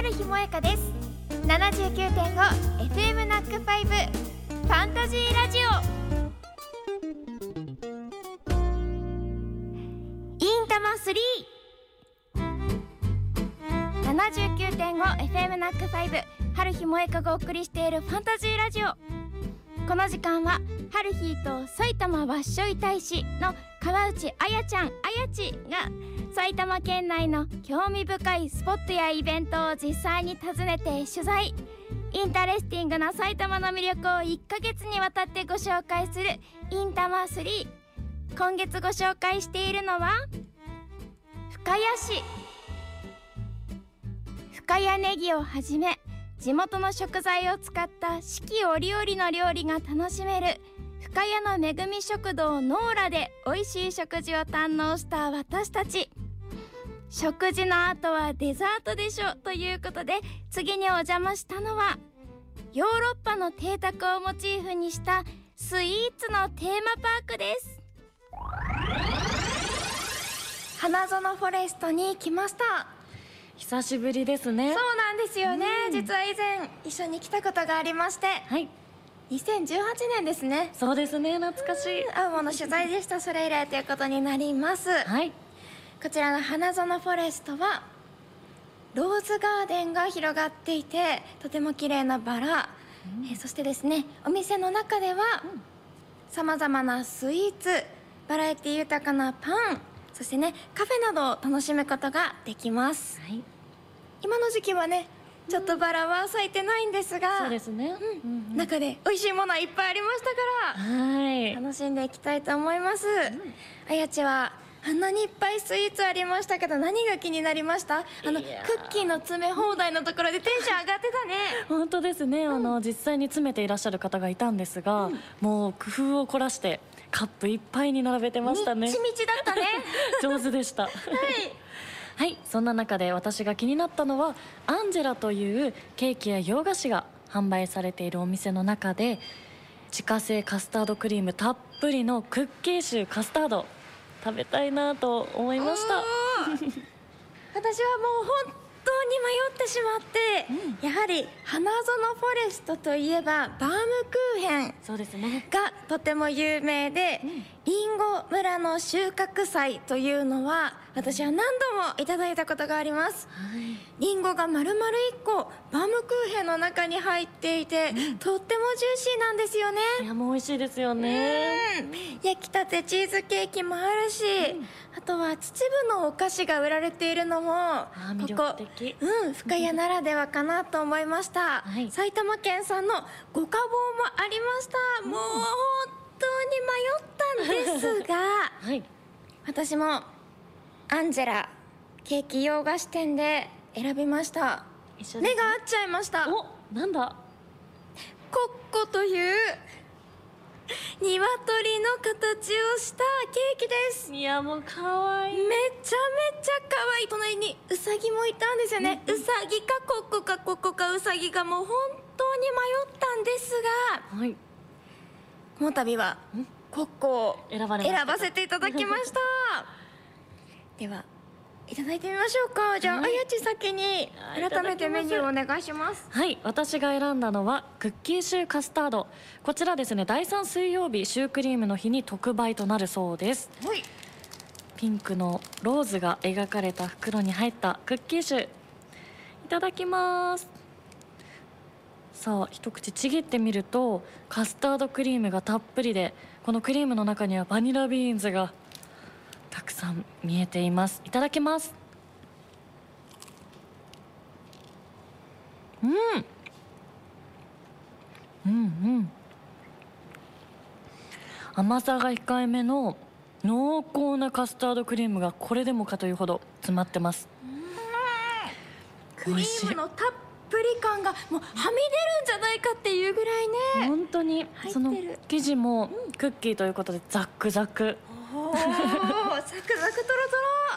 春日萌香です。79.5FM ナックファイブファンタジーラジオ。インタマ 379.5FM ナックファイブ春日萌香がお送りしているファンタジーラジオ。この時間は春日と埼玉わっしょい大使の川内あやちゃんあやちが埼玉県内の興味深いスポットやイベントを実際に訪ねて取材。 interesting な埼玉の魅力を1ヶ月にわたってご紹介するインタマ3今月ご紹介しているのは深谷市。深谷ネギをはじめ地元の食材を使った四季折々の料理が楽しめる深谷の恵み食堂ノーラで美味しい食事を堪能した私たち。食事の後はデザートでしょということで次にお邪魔したのはヨーロッパの邸宅をモチーフにしたスイーツのテーマパークです。花園フォレストに来ました。久しぶりですね。そうなんですよね、うん。実は以前一緒に来たことがありまして。はい。2018年ですね。そうですね。懐かしい。青物取材でした。それ以来ということになります。はいこちらの花園フォレストはローズガーデンが広がっていてとても綺麗なバラ、えーそしてですねお店の中ではさまざまなスイーツバラエティ豊かなパンそしてねカフェなどを楽しむことができます。はい。今の時期はねちょっとバラは咲いてないんですが、そうですね。うん。うん中で美味しいものはいっぱいありましたからはい。楽しんでいきたいと思います、あやちはあんなにいっぱいスイーツありましたけど何が気になりました？あのクッキーの詰め放題のところでテンション上がってたね。本当ですね、あの実際に詰めていらっしゃる方がいたんですが、もう工夫を凝らしてカップいっぱいに並べてましたね。みちみちだったね。上手でした。はい。はいそんな中で私が気になったのはアンジェラというケーキや洋菓子が販売されているお店の中で自家製カスタードクリームたっぷりのクッキーシューカスタード食べたいなと思いました。私はもう本当に迷ってしまって、やはり花園フォレストといえばバームクーヘンそうですね。がとても有名で、りん。ご村の収穫祭というのは私は何度もいただいたことがあります。はい。りんごが丸々1個バームクーヘンの中に入っていて、とってもジューシーなんですよね。いやもう美味しいですよね。うん。焼きたてチーズケーキもあるし、あとは秩父のお菓子が売られているのもここ力的。うん深谷ならではかなと思いました、はい。埼玉県産のご家宝もありました、もう本当に迷ったんですが はい。私もアンジェラケーキ洋菓子店で選びました。目が合っちゃいました。おなんだ？コッコという鶏の形をしたケーキです。いやもう可愛い。めちゃめちゃ可愛い。隣にウサギもいたんですよね、ウサギかコッコかコッコかウサギかもう本当に迷ったんですがはい。この度はコッコを選ばせていただきましたではいただいてみましょうか。じゃあ、はいあやち先に改めてメニューをお願いします。はい私が選んだのはクッキーシューカスタード。こちらですね第3水曜日シュークリームの日に特売となるそうです。はい。ピンクのローズが描かれた袋に入ったクッキーシュー。いただきます。さあ一口ちぎってみるとカスタードクリームがたっぷりでこのクリームの中にはバニラビーンズがたくさん見えています。いただきます。うん。うんうん。甘さが控えめの濃厚なカスタードクリームがこれでもかというほど詰まってます。クリームのたっぷり感がもうはみ出るんじゃないかっていうぐらいね。本当に。その生地もクッキーということでザックザクおーサクサクトロ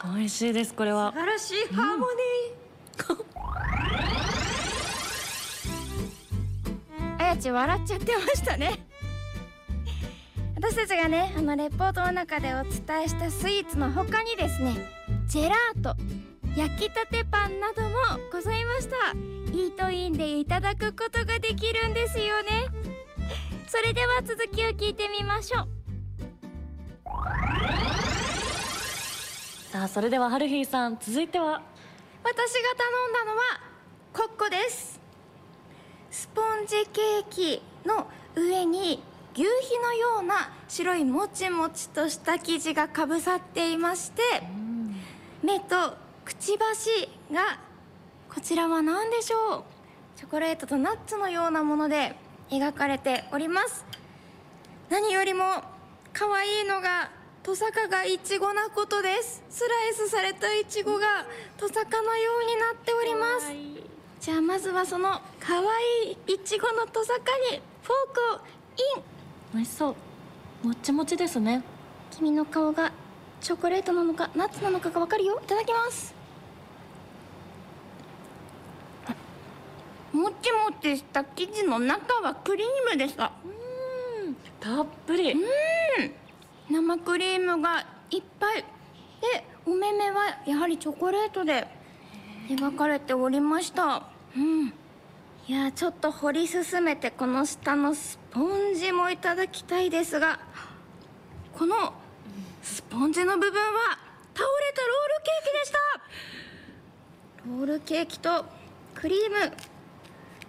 トロ。美味しいですこれは。素晴らしいハーモニー、あやち笑っちゃってましたね。私たちがねあのレポートの中でお伝えしたスイーツの他にですねジェラート焼きたてパンなどもございました。イートインでいただくことができるんですよね。それでは続きを聞いてみましょうさあそれではハルヒーさん続いては？私が頼んだのはコッコです。スポンジケーキの上に牛皮のような白いもちもちとした生地がかぶさっていまして目とくちばしがこちらは何でしょう？チョコレートとナッツのようなもので描かれております。何よりも可愛いのがトサカがイチゴなことです。スライスされたイチゴがトサカのようになっております。じゃあまずはその可愛いイチゴのトサカにフォークをイン。美味しそう。もっちもちですね。君の顔がチョコレートなのかナッツなのかがわかるよ。いただきます。もちもちした生地の中はクリームでしたうん。たっぷり生クリームがいっぱいでお目目はやはりチョコレートで描かれておりました。うん。いやちょっと掘り進めてこの下のスポンジもいただきたいですがこのスポンジの部分は倒れたロールケーキでした。ロールケーキとクリーム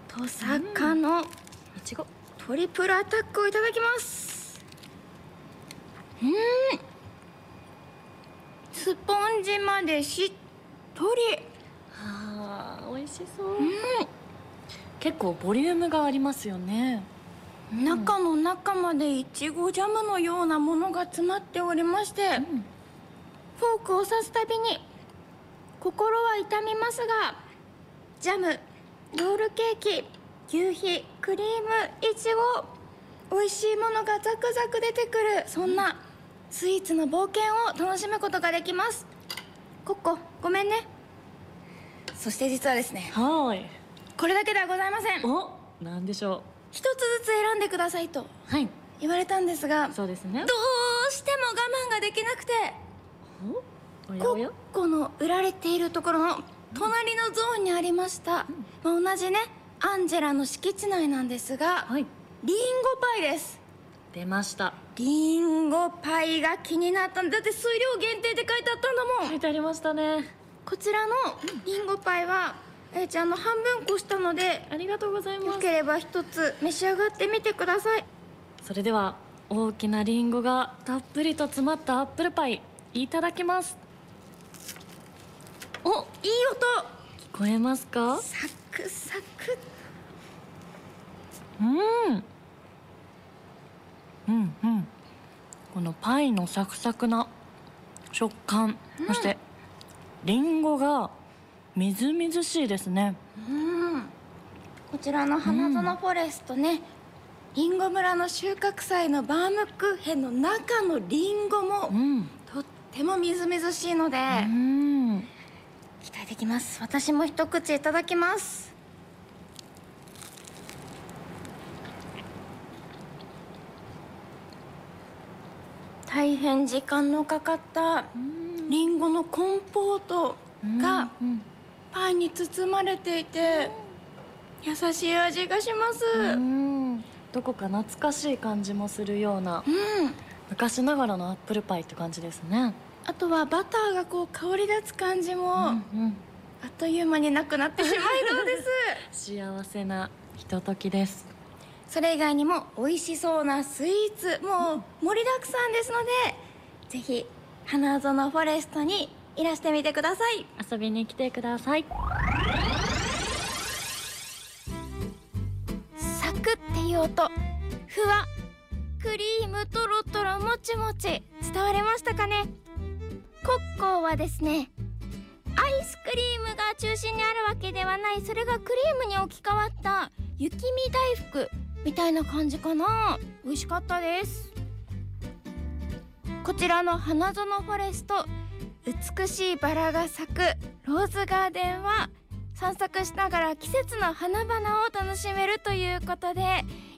とさかのトリプルアタックをいただきますうん。スポンジまでしっとり。あー美味しそう。う結構ボリュームがありますよね。ん。中の中までいちごジャムのようなものが詰まっておりましてうん。フォークを刺すたびに心は痛みますがジャムロールケーキ牛皮クリームいちご美味しいものがザクザク出てくるそんなスイーツの冒険を楽しむことができます。コッコごめんね。そして実はですねはーい。これだけではございません。おなんでしょ一つずつ選んでくださいとうはい。言われたんですがどそうですね。うしても我慢ができなくて。コッコの売られているところの隣のゾーンにありました、まあ、同じねアンジェラの敷地内なんですがはい。リンゴパイです。出ましたリンゴパイが気になったんだだって数量限定って書いてあったんだもん。書いてありましたね。こちらのリンゴパイはえーちゃんの半分こしたのでありがとうございます。よければ一つ召し上がってみてください。それでは大きなリンゴがたっぷりと詰まったアップルパイいただきます。おいい音。聞こえますか？サクサク。うん。うんうんこのパイのサクサクな食感、そしてリンゴがみずみずしいですね。うん。こちらの花園フォレストね、リンゴ村の収穫祭のバームクーヘンの中のリンゴもうん。とってもみずみずしいので、うん。期待できます。私も一口いただきます大変時間のかかったリンゴのコンポートがうんパイに包まれていて優しい味がします。うん。どこか懐かしい感じもするようなうん。昔ながらのアップルパイって感じですね。あとはバターがこう香り立つ感じも、あうん。っという間になくなってしまいそうです。幸せなひとときですそれ以外にも美味しそうなスイーツもう盛りだくさんですのでぜひ花園フォレストにいらしてみてください。遊びに来てください。サクっていう音ふわクリームとろとろもちもち伝わりましたかね？コッコーはですねアイスクリームが中心にあるわけではない。それがクリームに置き換わった雪見大福みたいな感じかな。美味しかったです。こちらの花園フォレスト美しいバラが咲くローズガーデンは散策しながら季節の花々を楽しめるということで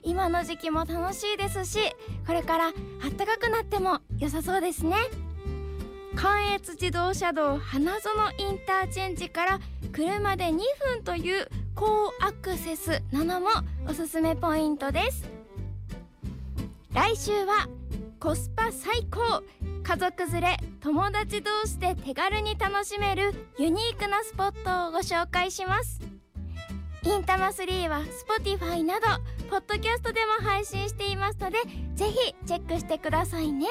今の時期も楽しいですしこれから暖かくなっても良さそうですね。関越自動車道花園インターチェンジから車で2分という高アクセスなのもおすすめポイントです。来週はコスパ最高家族連れ友達同士で手軽に楽しめるユニークなスポットをご紹介します。インタマ3は Spotify などポッドキャストでも配信していますのでぜひチェックしてくださいね。